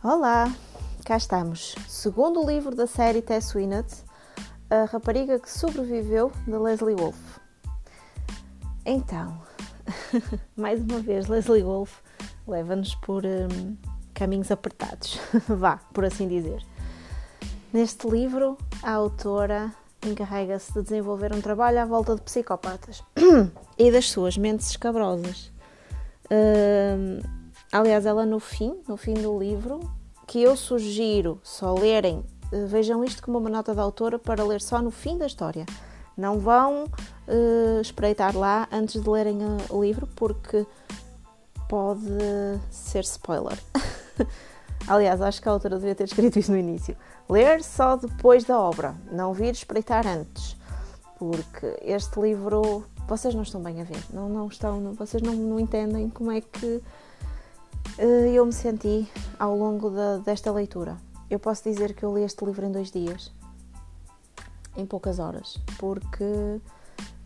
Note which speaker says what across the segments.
Speaker 1: Olá, cá estamos. Segundo livro da série Tess Winnett, A Rapariga que Sobreviveu, de Leslie Wolfe. Então, mais uma vez, Leslie Wolfe leva-nos por um, caminhos apertados, vá, por assim dizer. Neste livro, a autora encarrega-se de desenvolver um trabalho à volta de psicopatas e das suas mentes escabrosas. Um, aliás, ela no fim, no fim do livro, que eu sugiro só lerem, uh, vejam isto como uma nota da autora para ler só no fim da história. Não vão uh, espreitar lá antes de lerem o livro, porque pode ser spoiler. Aliás, acho que a autora devia ter escrito isso no início. Ler só depois da obra, não vir espreitar antes, porque este livro vocês não estão bem a ver, não, não estão, vocês não, não entendem como é que eu me senti ao longo de, desta leitura. Eu posso dizer que eu li este livro em dois dias, em poucas horas, porque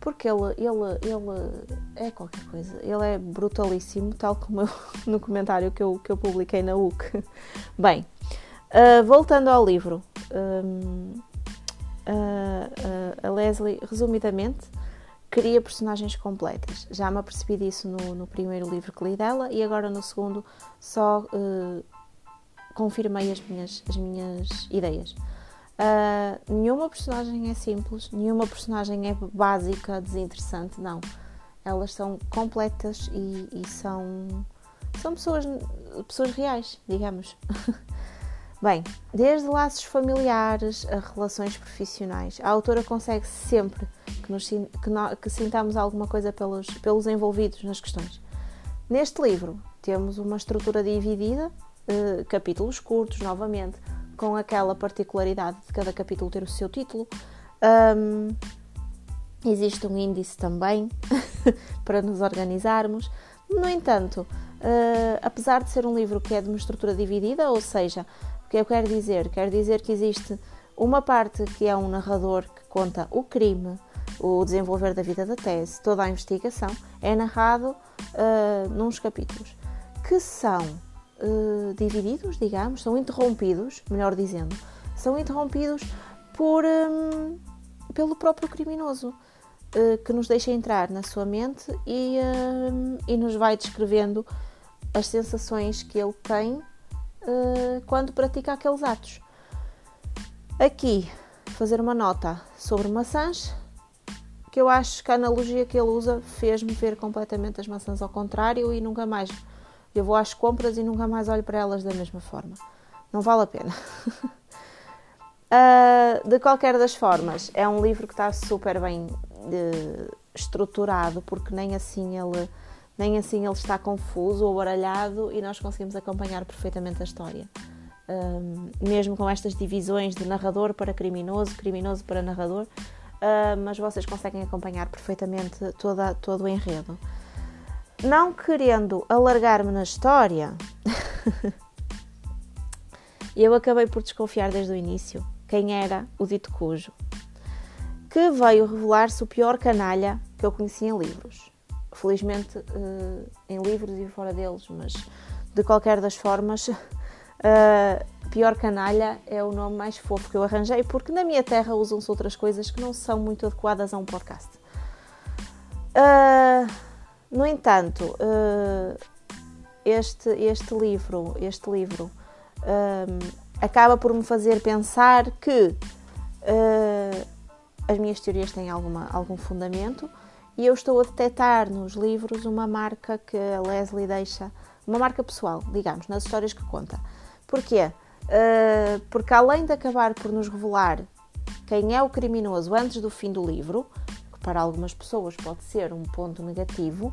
Speaker 1: porque ele, ele, ele é qualquer coisa, ele é brutalíssimo, tal como eu, no comentário que eu, que eu publiquei na UC. Bem, uh, voltando ao livro, um, uh, uh, a Leslie, resumidamente, cria personagens completas. Já me apercebi disso no, no, primeiro livro que li dela e agora no segundo só confirmei as minhas, as minhas ideias. Uh, nenhuma personagem é simples, nenhuma personagem é básica, desinteressante, não. Elas são completas e, e são, são pessoas, pessoas reais, digamos. Bem, desde laços familiares a relações profissionais, a autora consegue sempre que, nos, que, que sintamos alguma coisa pelos, pelos envolvidos nas questões. Neste livro temos uma estrutura dividida, uh, capítulos curtos, novamente, com aquela particularidade de cada capítulo ter o seu título. Um, existe um índice também para nos organizarmos. No entanto, uh, apesar de ser um livro que é de uma estrutura dividida, ou seja, o que eu quero dizer? Quero dizer que existe uma parte que é um narrador que conta o crime, o desenvolver da vida da tese, toda a investigação, é narrado uh, nos capítulos que são uh, divididos, digamos, são interrompidos, melhor dizendo, são interrompidos por, um, pelo próprio criminoso, uh, que nos deixa entrar na sua mente e, uh, e nos vai descrevendo as sensações que ele tem quando pratica aqueles atos. Aqui, fazer uma nota sobre maçãs, que eu acho que a analogia que ele usa fez-me ver completamente as maçãs ao contrário e nunca mais eu vou às compras e nunca mais olho para elas da mesma forma. Não vale a pena. uh, de qualquer das formas, é um livro que está super bem uh, estruturado, porque nem assim ele nem assim ele está confuso ou baralhado e nós conseguimos acompanhar perfeitamente a história. Um, mesmo com estas divisões de narrador para criminoso, criminoso para narrador, uh, mas vocês conseguem acompanhar perfeitamente toda, todo o enredo não querendo alargar-me na história, eu acabei por desconfiar desde o início quem era o dito cujo, que veio revelar-se o pior canalha que eu conheci em livros. Felizmente, uh, em livros e fora deles, mas de qualquer das formas, uh, pior canalha é o nome mais fofo que eu arranjei, porque na minha terra usam-se outras coisas que não são muito adequadas a um podcast. Uh, no entanto, uh, este, este livro, este livro acaba por me fazer pensar que as minhas teorias têm alguma, algum fundamento e eu estou a detectar nos livros uma marca que a Leslie deixa, uma marca pessoal, digamos, nas histórias que conta. Porquê? Uh, porque além de acabar por nos revelar quem é o criminoso antes do fim do livro, para algumas pessoas pode ser um ponto negativo,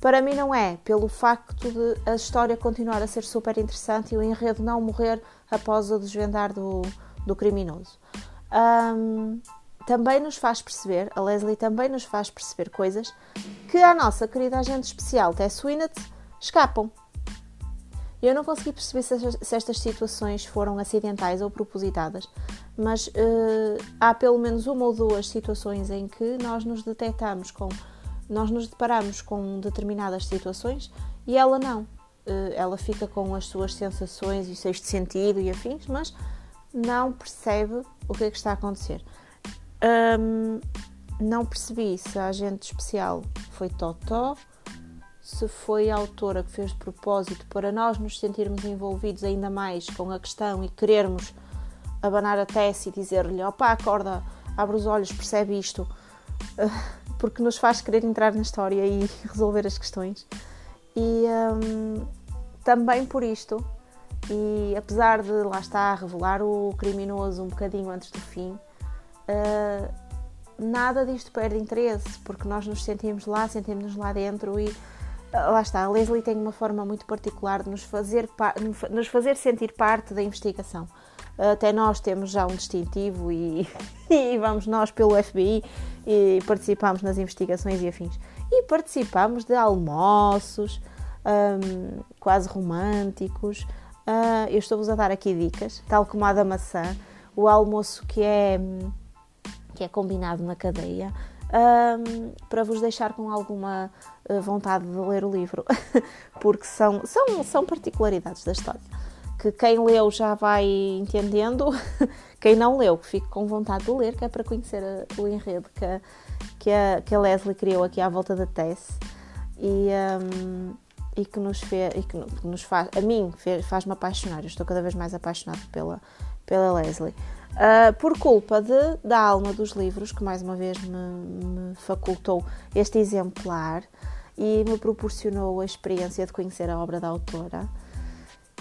Speaker 1: para mim não é, pelo facto de a história continuar a ser super interessante e o enredo não morrer após o desvendar do, do criminoso. Um, também nos faz perceber, a Leslie também nos faz perceber coisas que a nossa querida agente especial Tess Winnett escapam. Eu não consegui perceber se estas situações foram acidentais ou propositadas, mas uh, há pelo menos uma ou duas situações em que nós nos detectamos com. Nós nos deparamos com determinadas situações e ela não. ela fica com as suas sensações e sexto sentido e afins, mas não percebe o que é que está a acontecer. Um, não percebi se a agente especial foi Totó, se foi a autora que fez de propósito para nós nos sentirmos envolvidos ainda mais com a questão e querermos abanar a Tess e dizer-lhe: opá, acorda, abre os olhos, percebe isto, porque nos faz querer entrar na história e resolver as questões. E um, também por isto, e apesar de lá estar revelar o criminoso um bocadinho antes do fim, uh, nada disto perde interesse, porque nós nos sentimos lá, sentimos-nos lá dentro e lá está, a Leslie tem uma forma muito particular de nos fazer, nos fazer sentir parte da investigação. Até nós temos já um distintivo e, e vamos nós pelo FBI e participamos nas investigações e afins. E participamos de almoços um, quase românticos. Uh, eu estou-vos a dar aqui dicas, tal como a da maçã, o almoço que é, que é combinado na cadeia, um, para vos deixar com alguma ah, vontade de ler o livro, porque são, são, são particularidades da história que quem leu já vai entendendo, quem não leu, que fique com vontade de ler, que é para conhecer a, o enredo que a, que, a, que a Leslie criou aqui à volta da Tess. E, um, e que nos fez, e que nos faz, a mim faz-me apaixonar, eu estou cada vez mais apaixonada pela, pela Leslie. Uh, por culpa de, da alma dos livros, que mais uma vez me, me facultou este exemplar e me proporcionou a experiência de conhecer a obra da autora.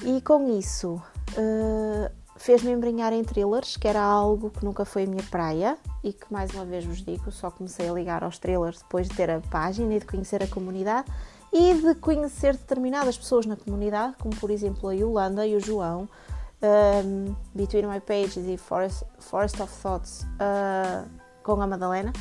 Speaker 1: E com isso uh, fez-me embrenhar em thrillers, que era algo que nunca foi a minha praia e que, mais uma vez vos digo, só comecei a ligar aos thrillers depois de ter a página e de conhecer a comunidade e de conhecer determinadas pessoas na comunidade, como por exemplo a Yolanda e o João, um, Between My Pages e Forest, Forest of Thoughts uh, com a Madalena,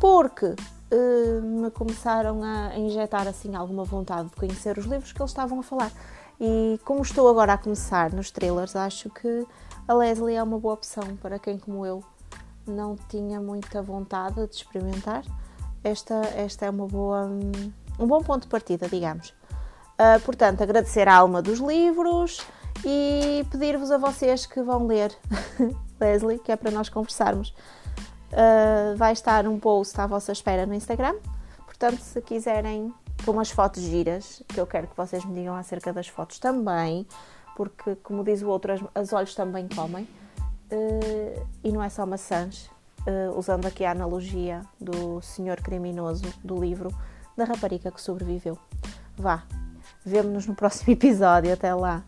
Speaker 1: porque uh, me começaram a injetar assim alguma vontade de conhecer os livros que eles estavam a falar. E como estou agora a começar nos trailers, acho que a Leslie é uma boa opção para quem, como eu, não tinha muita vontade de experimentar. Esta, esta é uma boa, um bom ponto de partida, digamos. Uh, portanto, agradecer a alma dos livros e pedir-vos a vocês que vão ler Leslie, que é para nós conversarmos. Uh, vai estar um post à vossa espera no Instagram. Portanto, se quiserem com umas fotos giras, que eu quero que vocês me digam acerca das fotos também, porque, como diz o outro, as, olhos também comem. Uh, e não é só maçãs, usando aqui a analogia do senhor criminoso do livro da rapariga que sobreviveu. Vá, vemo-nos no próximo episódio. Até lá!